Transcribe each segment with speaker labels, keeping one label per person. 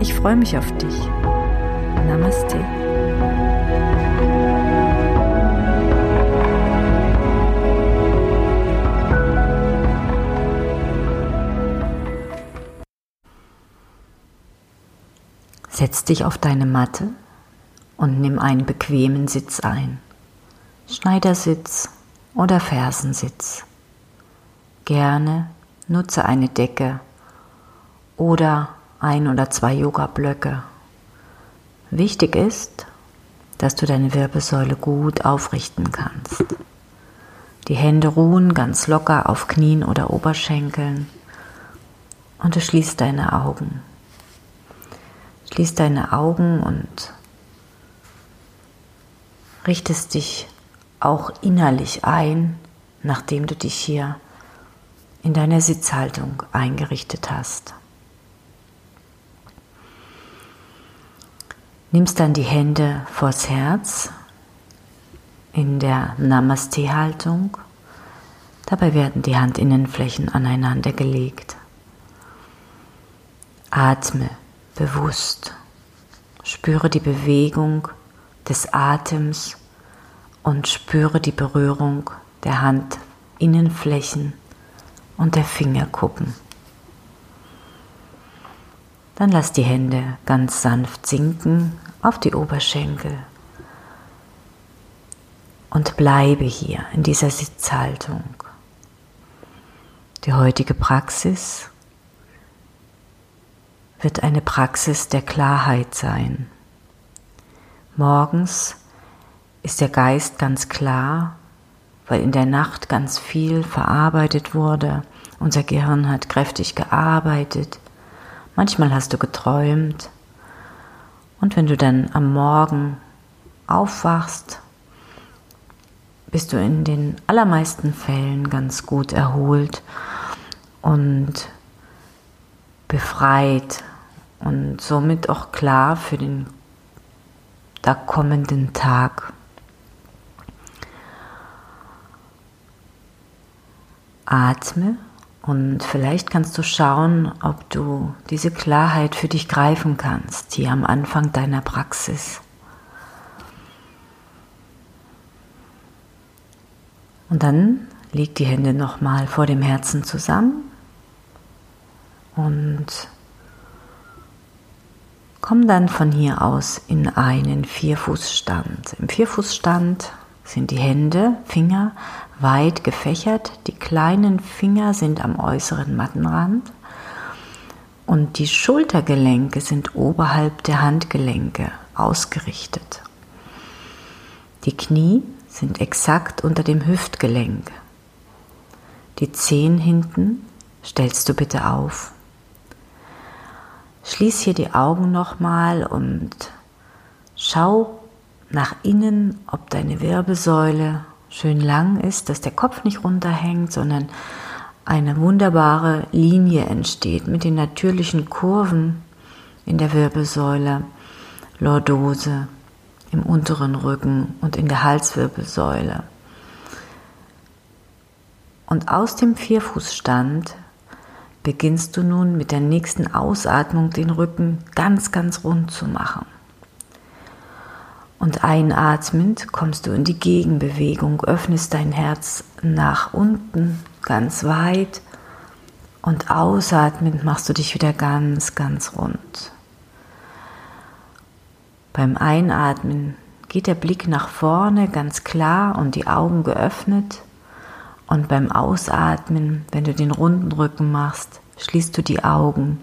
Speaker 1: Ich freue mich auf dich. Namaste. Setz dich auf deine Matte und nimm einen bequemen Sitz ein. Schneidersitz oder Fersensitz. Gerne nutze eine Decke oder ein oder zwei Yoga-Blöcke. Wichtig ist, dass du deine Wirbelsäule gut aufrichten kannst. Die Hände ruhen ganz locker auf Knien oder Oberschenkeln und du schließt deine Augen. Schließ deine Augen und richtest dich auch innerlich ein, nachdem du dich hier in deiner Sitzhaltung eingerichtet hast. Nimmst dann die Hände vors Herz in der Namaste-Haltung. Dabei werden die Handinnenflächen aneinander gelegt. Atme bewusst. Spüre die Bewegung des Atems und spüre die Berührung der Handinnenflächen und der Fingerkuppen. Dann lass die Hände ganz sanft sinken auf die Oberschenkel und bleibe hier in dieser Sitzhaltung. Die heutige Praxis wird eine Praxis der Klarheit sein. Morgens ist der Geist ganz klar, weil in der Nacht ganz viel verarbeitet wurde. Unser Gehirn hat kräftig gearbeitet. Manchmal hast du geträumt. Und wenn du dann am Morgen aufwachst, bist du in den allermeisten Fällen ganz gut erholt und befreit und somit auch klar für den da kommenden Tag. Atme und vielleicht kannst du schauen, ob du diese Klarheit für dich greifen kannst, hier am Anfang deiner Praxis. Und dann leg die Hände nochmal vor dem Herzen zusammen und komm dann von hier aus in einen Vierfußstand. Im Vierfußstand sind die Hände, Finger weit gefächert, die kleinen Finger sind am äußeren Mattenrand und die Schultergelenke sind oberhalb der Handgelenke ausgerichtet. Die Knie sind exakt unter dem Hüftgelenk. Die Zehen hinten stellst du bitte auf. Schließ hier die Augen nochmal und schau nach innen, ob deine Wirbelsäule schön lang ist, dass der Kopf nicht runterhängt, sondern eine wunderbare Linie entsteht mit den natürlichen Kurven in der Wirbelsäule, Lordose im unteren Rücken und in der Halswirbelsäule. Und aus dem Vierfußstand beginnst du nun mit der nächsten Ausatmung den Rücken ganz, ganz rund zu machen. Und einatmend kommst du in die Gegenbewegung, öffnest dein Herz nach unten ganz weit und ausatmend machst du dich wieder ganz, ganz rund. Beim Einatmen geht der Blick nach vorne ganz klar und die Augen geöffnet. Und beim Ausatmen, wenn du den runden Rücken machst, schließt du die Augen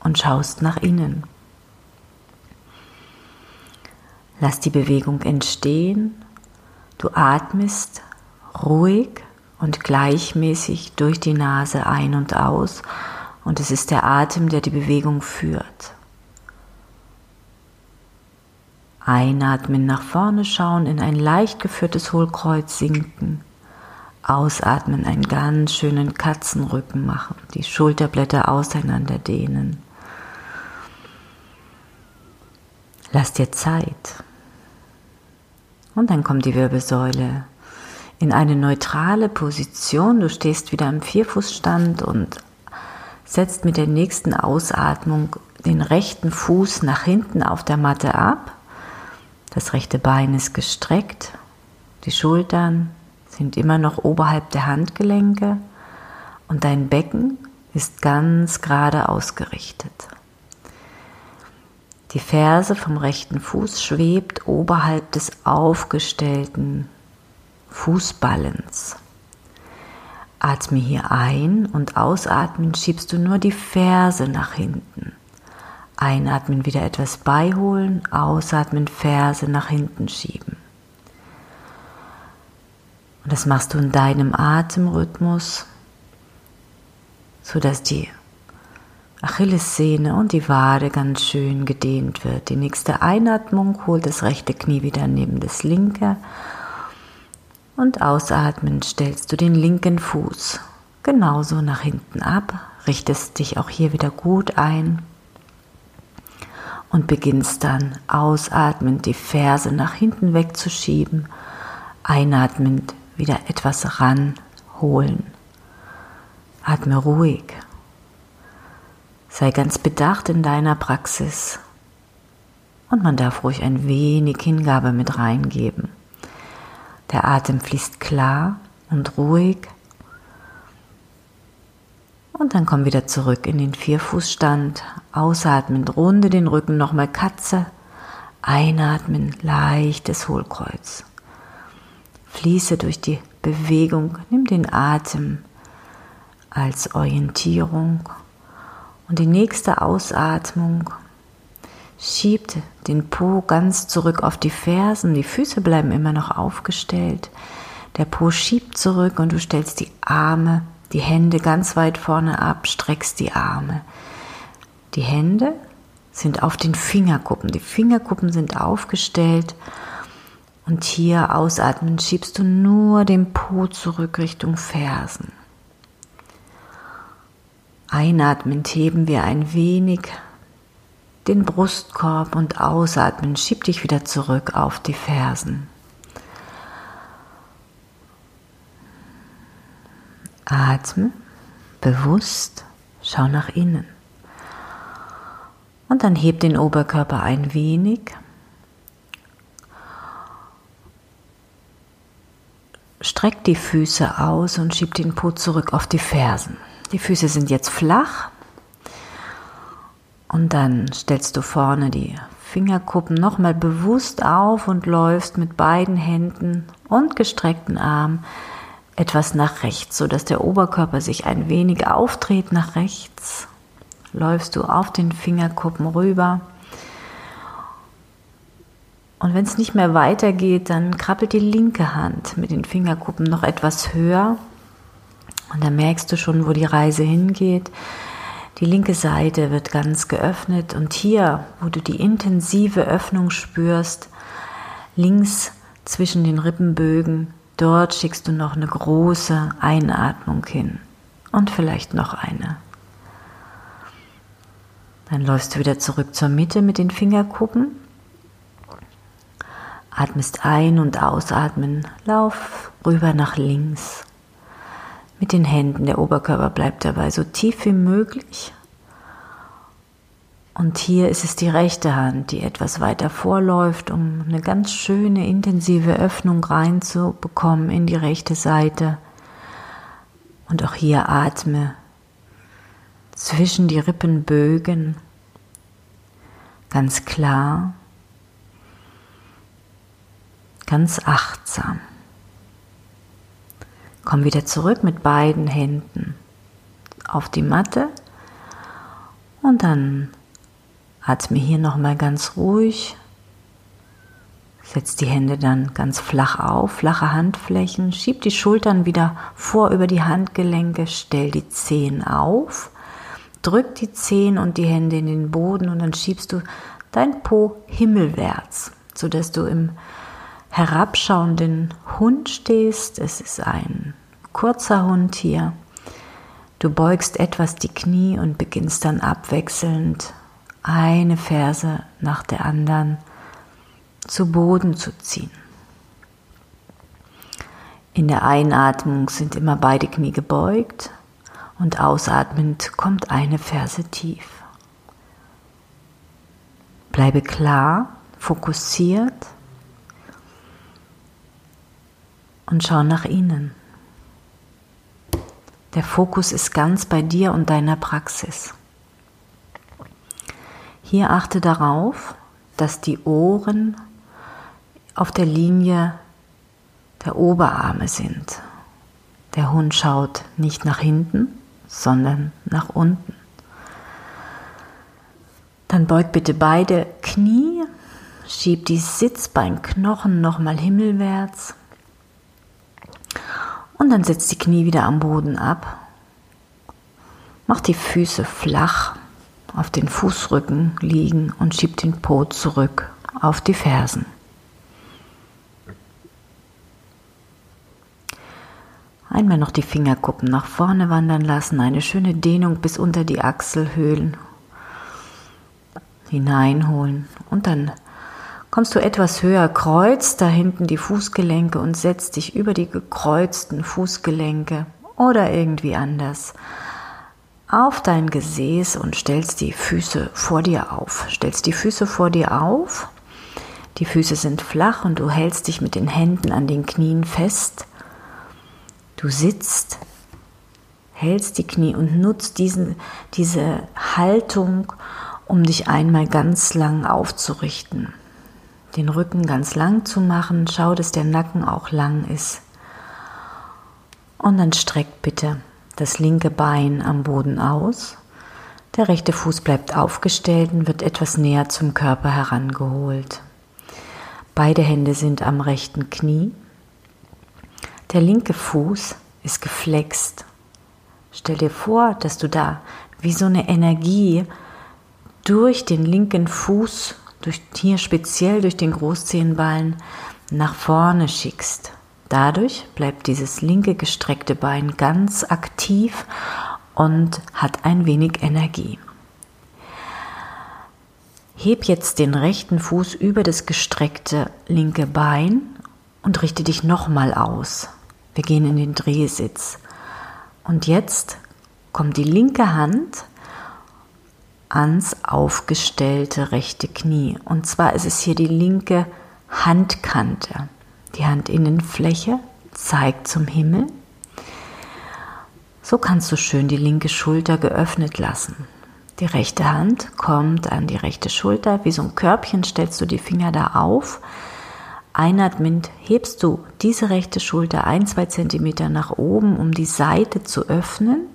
Speaker 1: und schaust nach innen. Lass die Bewegung entstehen. Du atmest ruhig und gleichmäßig durch die Nase ein und aus und es ist der Atem, der die Bewegung führt. Einatmen nach vorne schauen, in ein leicht geführtes Hohlkreuz sinken. Ausatmen, einen ganz schönen Katzenrücken machen, die Schulterblätter auseinander dehnen. Lass dir Zeit. Und dann kommt die Wirbelsäule in eine neutrale Position. Du stehst wieder im Vierfußstand und setzt mit der nächsten Ausatmung den rechten Fuß nach hinten auf der Matte ab. Das rechte Bein ist gestreckt. Die Schultern sind immer noch oberhalb der Handgelenke und dein Becken ist ganz gerade ausgerichtet. Die Ferse vom rechten Fuß schwebt oberhalb des aufgestellten Fußballens. Atme hier ein und ausatmen schiebst du nur die Ferse nach hinten. Einatmen wieder etwas beiholen, ausatmen Ferse nach hinten schieben. Und das machst du in deinem Atemrhythmus, sodass die Achillessehne und die Wade ganz schön gedehnt wird. Die nächste Einatmung holt das rechte Knie wieder neben das linke und ausatmen stellst du den linken Fuß genauso nach hinten ab, richtest dich auch hier wieder gut ein und beginnst dann ausatmend die Ferse nach hinten wegzuschieben, einatmend wieder etwas ranholen. Atme ruhig Sei ganz bedacht in deiner Praxis und man darf ruhig ein wenig Hingabe mit reingeben. Der Atem fließt klar und ruhig. Und dann komm wieder zurück in den Vierfußstand. Ausatmen, runde den Rücken nochmal Katze. Einatmen, leichtes Hohlkreuz. Fließe durch die Bewegung, nimm den Atem als Orientierung und die nächste Ausatmung schiebt den Po ganz zurück auf die Fersen. Die Füße bleiben immer noch aufgestellt. Der Po schiebt zurück und du stellst die Arme, die Hände ganz weit vorne ab, streckst die Arme. Die Hände sind auf den Fingerkuppen. Die Fingerkuppen sind aufgestellt. Und hier ausatmen schiebst du nur den Po zurück Richtung Fersen. Einatmen heben wir ein wenig den Brustkorb und ausatmen schieb dich wieder zurück auf die Fersen. Atme bewusst, schau nach innen. Und dann heb den Oberkörper ein wenig. Streck die Füße aus und schieb den Po zurück auf die Fersen. Die Füße sind jetzt flach. Und dann stellst du vorne die Fingerkuppen nochmal bewusst auf und läufst mit beiden Händen und gestreckten Armen etwas nach rechts, sodass der Oberkörper sich ein wenig aufdreht nach rechts. Läufst du auf den Fingerkuppen rüber. Und wenn es nicht mehr weitergeht, dann krabbelt die linke Hand mit den Fingerkuppen noch etwas höher und dann merkst du schon, wo die Reise hingeht. Die linke Seite wird ganz geöffnet und hier, wo du die intensive Öffnung spürst, links zwischen den Rippenbögen, dort schickst du noch eine große Einatmung hin und vielleicht noch eine. Dann läufst du wieder zurück zur Mitte mit den Fingerkuppen. Atmest ein und ausatmen, lauf rüber nach links mit den Händen. Der Oberkörper bleibt dabei so tief wie möglich. Und hier ist es die rechte Hand, die etwas weiter vorläuft, um eine ganz schöne intensive Öffnung reinzubekommen in die rechte Seite. Und auch hier atme zwischen die Rippenbögen ganz klar, ganz achtsam. Komm wieder zurück mit beiden Händen auf die Matte. Und dann atme hier nochmal ganz ruhig. Setz die Hände dann ganz flach auf, flache Handflächen, schieb die Schultern wieder vor über die Handgelenke, stell die Zehen auf, drück die Zehen und die Hände in den Boden und dann schiebst du dein Po himmelwärts sodass du im herabschauenden Hund stehst. Es ist ein kurzer Hund hier. Du beugst etwas die Knie und beginnst dann abwechselnd eine Ferse nach der anderen zu Boden zu ziehen. In der Einatmung sind immer beide Knie gebeugt und ausatmend kommt eine Ferse tief. Bleibe klar, fokussiert und schau nach innen. Der Fokus ist ganz bei dir und deiner Praxis. Hier achte darauf, dass die Ohren auf der Linie der Oberarme sind. Der Hund schaut nicht nach hinten, sondern nach unten. Dann beug bitte beide Knie, schieb die Sitzbeinknochen nochmal himmelwärts und dann setz die Knie wieder am Boden ab. Mach die Füße flach auf den Fußrücken liegen und schieb den Po zurück auf die Fersen. Einmal noch die Fingerkuppen nach vorne wandern lassen, eine schöne Dehnung bis unter die Achselhöhlen hineinholen und dann kommst du etwas höher, kreuzt da hinten die Fußgelenke und setzt dich über die gekreuzten Fußgelenke oder irgendwie anders auf dein Gesäß und stellst die Füße vor dir auf. Stellst die Füße vor dir auf. Die Füße sind flach und du hältst dich mit den Händen an den Knien fest. Du sitzt, hältst die Knie und nutzt diesen, diese Haltung, um dich einmal ganz lang aufzurichten den Rücken ganz lang zu machen. Schau, dass der Nacken auch lang ist. Und dann streckt bitte das linke Bein am Boden aus. Der rechte Fuß bleibt aufgestellt und wird etwas näher zum Körper herangeholt. Beide Hände sind am rechten Knie. Der linke Fuß ist geflext. Stell dir vor, dass du da wie so eine Energie durch den linken Fuß durch, hier speziell durch den Großzehenballen nach vorne schickst. Dadurch bleibt dieses linke gestreckte Bein ganz aktiv und hat ein wenig Energie. Heb jetzt den rechten Fuß über das gestreckte linke Bein und richte dich nochmal aus. Wir gehen in den Drehsitz. Und jetzt kommt die linke Hand ans aufgestellte rechte Knie. Und zwar ist es hier die linke Handkante. Die Handinnenfläche zeigt zum Himmel. So kannst du schön die linke Schulter geöffnet lassen. Die rechte Hand kommt an die rechte Schulter. Wie so ein Körbchen stellst du die Finger da auf. Einatmend hebst du diese rechte Schulter ein, zwei Zentimeter nach oben, um die Seite zu öffnen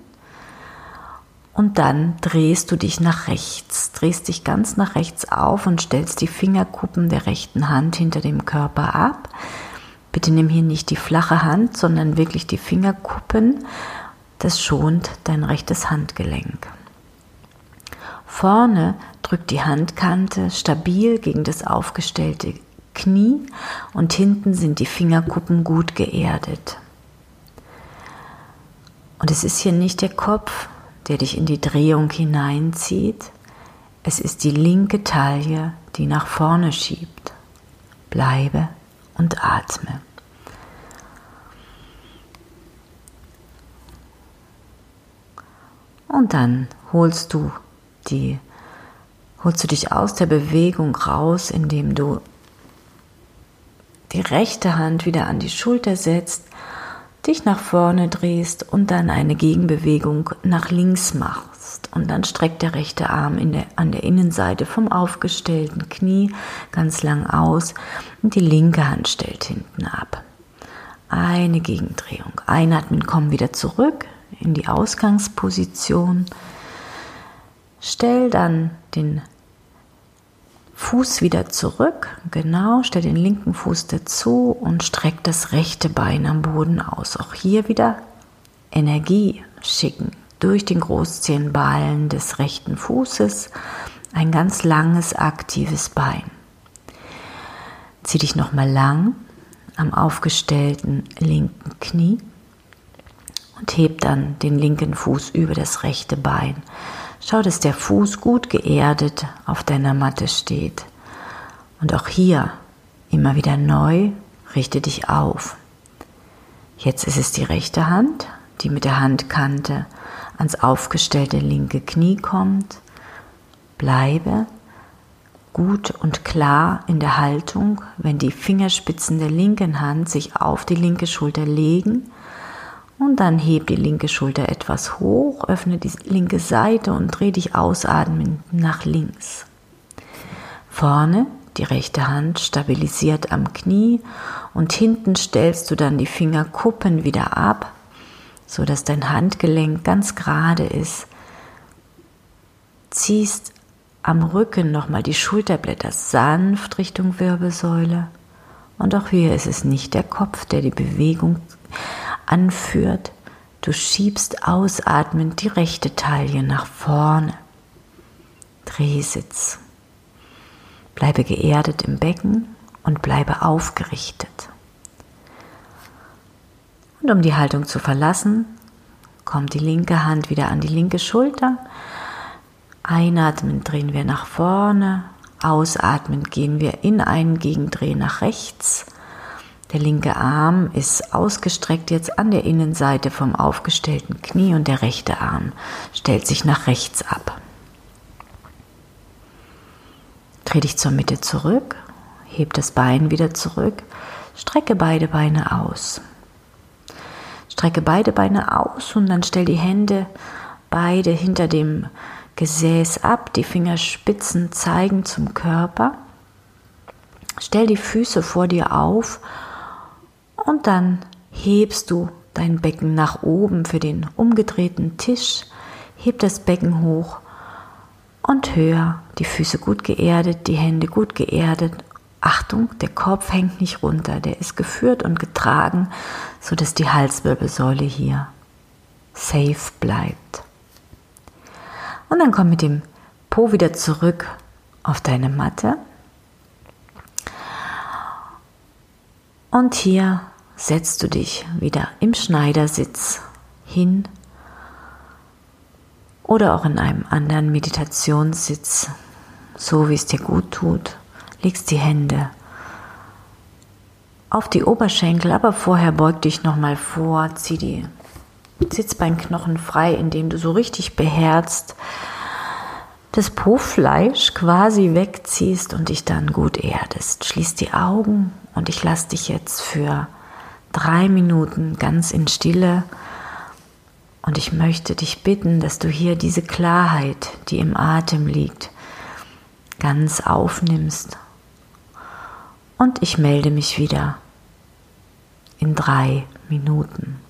Speaker 1: und dann drehst du dich nach rechts, drehst dich ganz nach rechts auf und stellst die Fingerkuppen der rechten Hand hinter dem Körper ab. Bitte nimm hier nicht die flache Hand, sondern wirklich die Fingerkuppen. Das schont dein rechtes Handgelenk. Vorne drückt die Handkante stabil gegen das aufgestellte Knie und hinten sind die Fingerkuppen gut geerdet. Und es ist hier nicht der Kopf, der dich in die Drehung hineinzieht. Es ist die linke Taille, die nach vorne schiebt. Bleibe und atme. Und dann holst du die holst du dich aus der Bewegung raus, indem du die rechte Hand wieder an die Schulter setzt dich nach vorne drehst und dann eine Gegenbewegung nach links machst. Und dann streckt der rechte Arm der, an der Innenseite vom aufgestellten Knie ganz lang aus und die linke Hand stellt hinten ab. Eine Gegendrehung. Einatmen, komm wieder zurück in die Ausgangsposition. Stell dann den Fuß wieder zurück, genau, stell den linken Fuß dazu und streck das rechte Bein am Boden aus. Auch hier wieder Energie schicken durch den Großzehenballen des rechten Fußes, ein ganz langes aktives Bein. Zieh dich nochmal lang am aufgestellten linken Knie und heb dann den linken Fuß über das rechte Bein. Schau, dass der Fuß gut geerdet auf deiner Matte steht. Und auch hier immer wieder neu richte dich auf. Jetzt ist es die rechte Hand, die mit der Handkante ans aufgestellte linke Knie kommt. Bleibe gut und klar in der Haltung, wenn die Fingerspitzen der linken Hand sich auf die linke Schulter legen. Und dann heb die linke Schulter etwas hoch, öffne die linke Seite und dreh dich ausatmend nach links. Vorne die rechte Hand stabilisiert am Knie und hinten stellst du dann die Fingerkuppen wieder ab, so dass dein Handgelenk ganz gerade ist. Ziehst am Rücken nochmal die Schulterblätter sanft Richtung Wirbelsäule. Und auch hier ist es nicht der Kopf, der die Bewegung anführt. Du schiebst ausatmend die rechte Taille nach vorne. Drehsitz. Bleibe geerdet im Becken und bleibe aufgerichtet. Und um die Haltung zu verlassen, kommt die linke Hand wieder an die linke Schulter Einatmen drehen wir nach vorne, ausatmen gehen wir in einen Gegendreh nach rechts. Der linke Arm ist ausgestreckt jetzt an der Innenseite vom aufgestellten Knie und der rechte Arm stellt sich nach rechts ab. Dreh dich zur Mitte zurück, heb das Bein wieder zurück, strecke beide Beine aus. Strecke beide Beine aus und dann stell die Hände beide hinter dem Gesäß ab, die Fingerspitzen zeigen zum Körper. Stell die Füße vor dir auf und dann hebst du dein Becken nach oben für den umgedrehten Tisch. Heb das Becken hoch und höher, die Füße gut geerdet, die Hände gut geerdet. Achtung, der Kopf hängt nicht runter, der ist geführt und getragen, sodass die Halswirbelsäule hier safe bleibt. Und dann komm mit dem Po wieder zurück auf deine Matte. Und hier setzt du dich wieder im Schneidersitz hin oder auch in einem anderen Meditationssitz, so wie es dir gut tut. Legst die Hände auf die Oberschenkel, aber vorher beug dich nochmal vor, zieh die Sitzbeinknochen frei, indem du so richtig beherzt das Po-Fleisch quasi wegziehst und dich dann gut erdest. Schließ die Augen und ich lasse dich jetzt für drei Minuten ganz in Stille. Und ich möchte dich bitten, dass du hier diese Klarheit, die im Atem liegt, ganz aufnimmst. Und ich melde mich wieder in drei Minuten.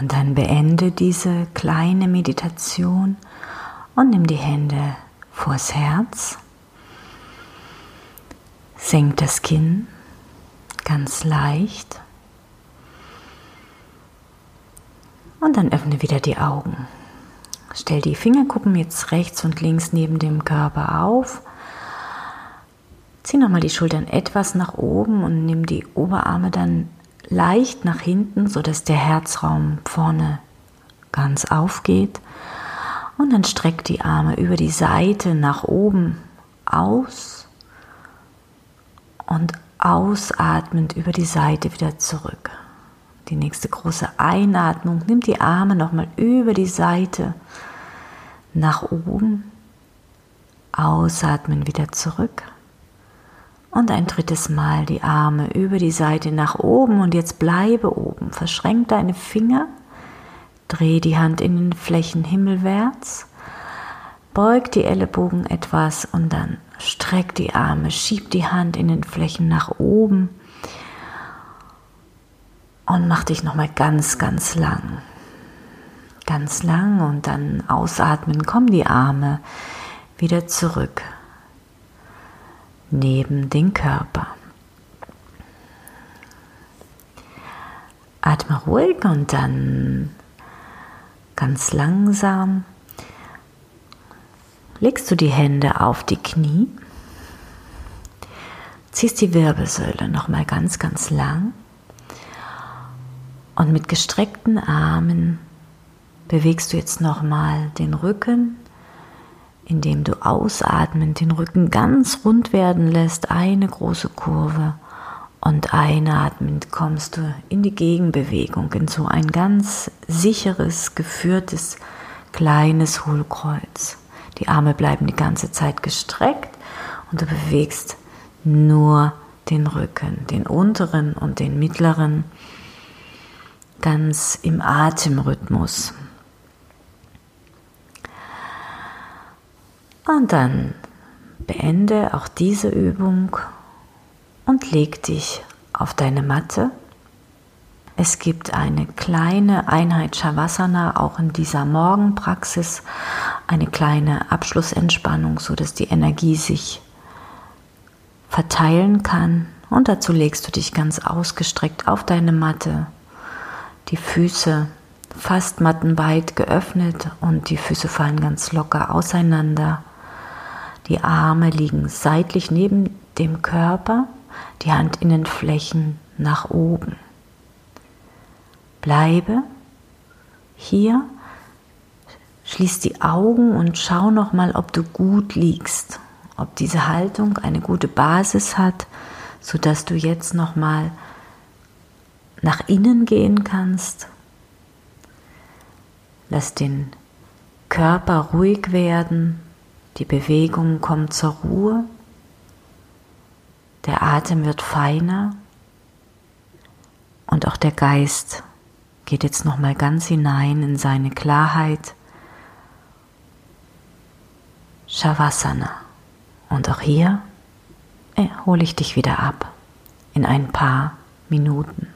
Speaker 1: Und dann beende diese kleine Meditation und nimm die Hände vors Herz. Senk das Kinn ganz leicht. Und dann öffne wieder die Augen. Stell die Fingerkuppen jetzt rechts und links neben dem Körper auf. Zieh nochmal die Schultern etwas nach oben und nimm die Oberarme dann leicht nach hinten, sodass der Herzraum vorne ganz aufgeht. Und dann streck die Arme über die Seite nach oben aus und ausatmend über die Seite wieder zurück. Die nächste große Einatmung. Nimm die Arme nochmal über die Seite nach oben. Ausatmen wieder zurück. Und ein drittes Mal die Arme über die Seite nach oben. Und jetzt bleibe oben. Verschränk deine Finger, dreh die Hand in den Flächen himmelwärts, beug die Ellenbogen etwas und dann streck die Arme, schieb die Hand in den Flächen nach oben. Und mach dich nochmal ganz, ganz lang. Ganz lang. Und dann ausatmen, kommen die Arme wieder zurück neben den Körper. Atme ruhig und dann ganz langsam legst du die Hände auf die Knie, ziehst die Wirbelsäule nochmal ganz, ganz lang und mit gestreckten Armen bewegst du jetzt nochmal den Rücken indem du ausatmend den Rücken ganz rund werden lässt, eine große Kurve und einatmend kommst du in die Gegenbewegung, in so ein ganz sicheres, geführtes, kleines Hohlkreuz. Die Arme bleiben die ganze Zeit gestreckt und du bewegst nur den Rücken, den unteren und den mittleren, ganz im Atemrhythmus. Und dann beende auch diese Übung und leg dich auf deine Matte. Es gibt eine kleine Einheit Shavasana auch in dieser Morgenpraxis, eine kleine Abschlussentspannung, so dass die Energie sich verteilen kann. Und dazu legst du dich ganz ausgestreckt auf deine Matte, die Füße fast mattenweit geöffnet und die Füße fallen ganz locker auseinander. Die Arme liegen seitlich neben dem Körper, die Handinnenflächen nach oben. Bleibe hier, schließ die Augen und schau noch mal, ob du gut liegst, ob diese Haltung eine gute Basis hat, so dass du jetzt noch mal nach innen gehen kannst. Lass den Körper ruhig werden, die Bewegung kommt zur Ruhe. Der Atem wird feiner. Und auch der Geist geht jetzt noch mal ganz hinein in seine Klarheit. Shavasana. Und auch hier äh, hole ich dich wieder ab in ein paar Minuten.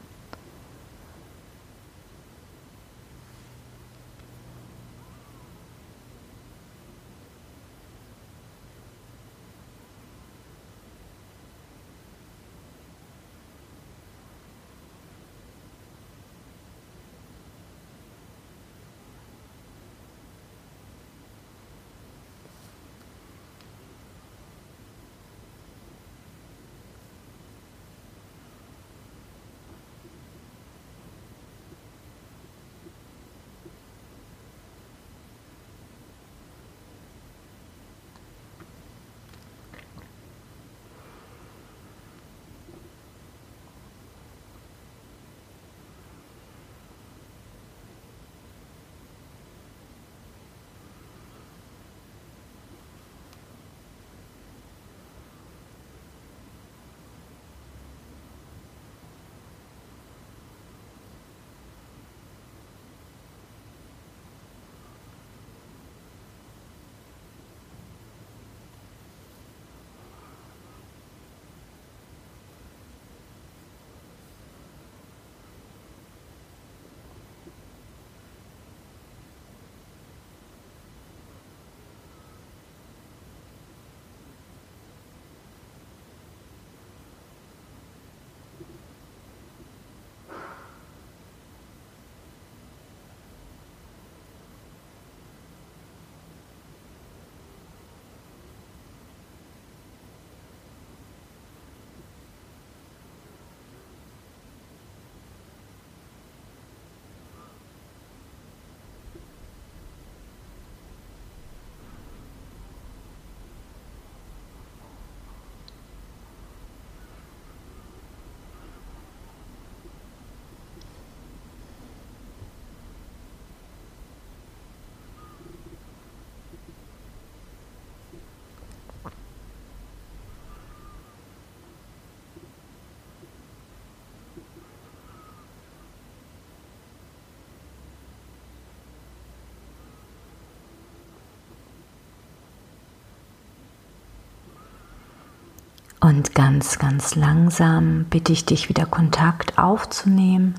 Speaker 1: Und ganz, ganz langsam bitte ich dich wieder Kontakt aufzunehmen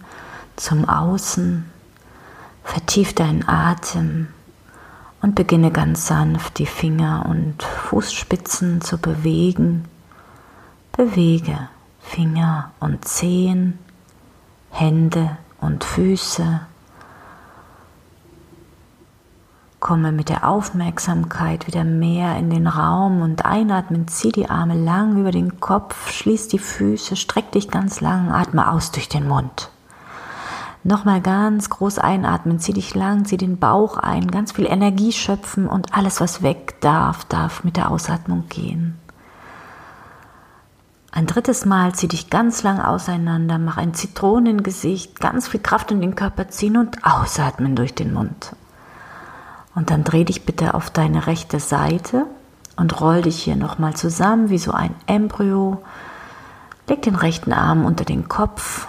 Speaker 1: zum Außen. Vertief deinen Atem und beginne ganz sanft die Finger und Fußspitzen zu bewegen. Bewege Finger und Zehen, Hände und Füße. Komme mit der Aufmerksamkeit wieder mehr in den Raum und einatmen, zieh die Arme lang über den Kopf, schließ die Füße, streck dich ganz lang, atme aus durch den Mund. Nochmal ganz groß einatmen, zieh dich lang, zieh den Bauch ein, ganz viel Energie schöpfen und alles, was weg darf, darf mit der Ausatmung gehen. Ein drittes Mal zieh dich ganz lang auseinander, mach ein Zitronengesicht, ganz viel Kraft in den Körper ziehen und ausatmen durch den Mund. Und dann dreh dich bitte auf deine rechte Seite und roll dich hier nochmal zusammen wie so ein Embryo. Leg den rechten Arm unter den Kopf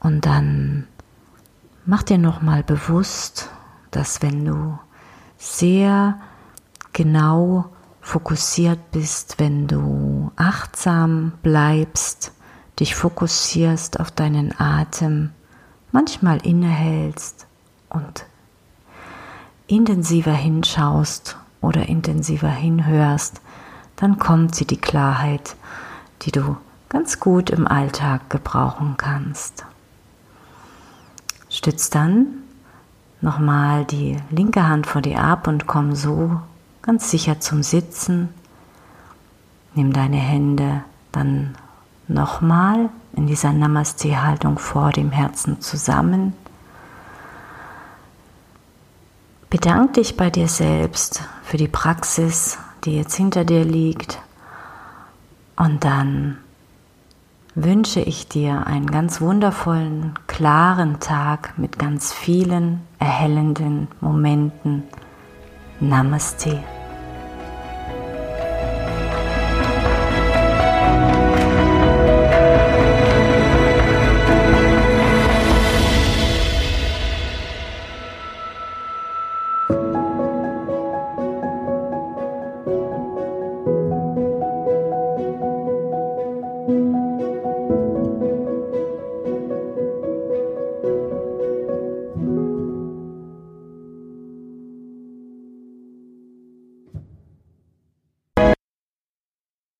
Speaker 1: und dann mach dir nochmal bewusst, dass wenn du sehr genau fokussiert bist, wenn du achtsam bleibst, dich fokussierst auf deinen Atem, manchmal innehältst und intensiver hinschaust oder intensiver hinhörst, dann kommt sie die Klarheit, die du ganz gut im Alltag gebrauchen kannst. Stütz dann nochmal die linke Hand vor dir ab und komm so ganz sicher zum Sitzen. Nimm deine Hände dann nochmal in dieser Namaste-Haltung vor dem Herzen zusammen Bedank dich bei dir selbst für die Praxis, die jetzt hinter dir liegt. Und dann wünsche ich dir einen ganz wundervollen, klaren Tag mit ganz vielen erhellenden Momenten. Namaste.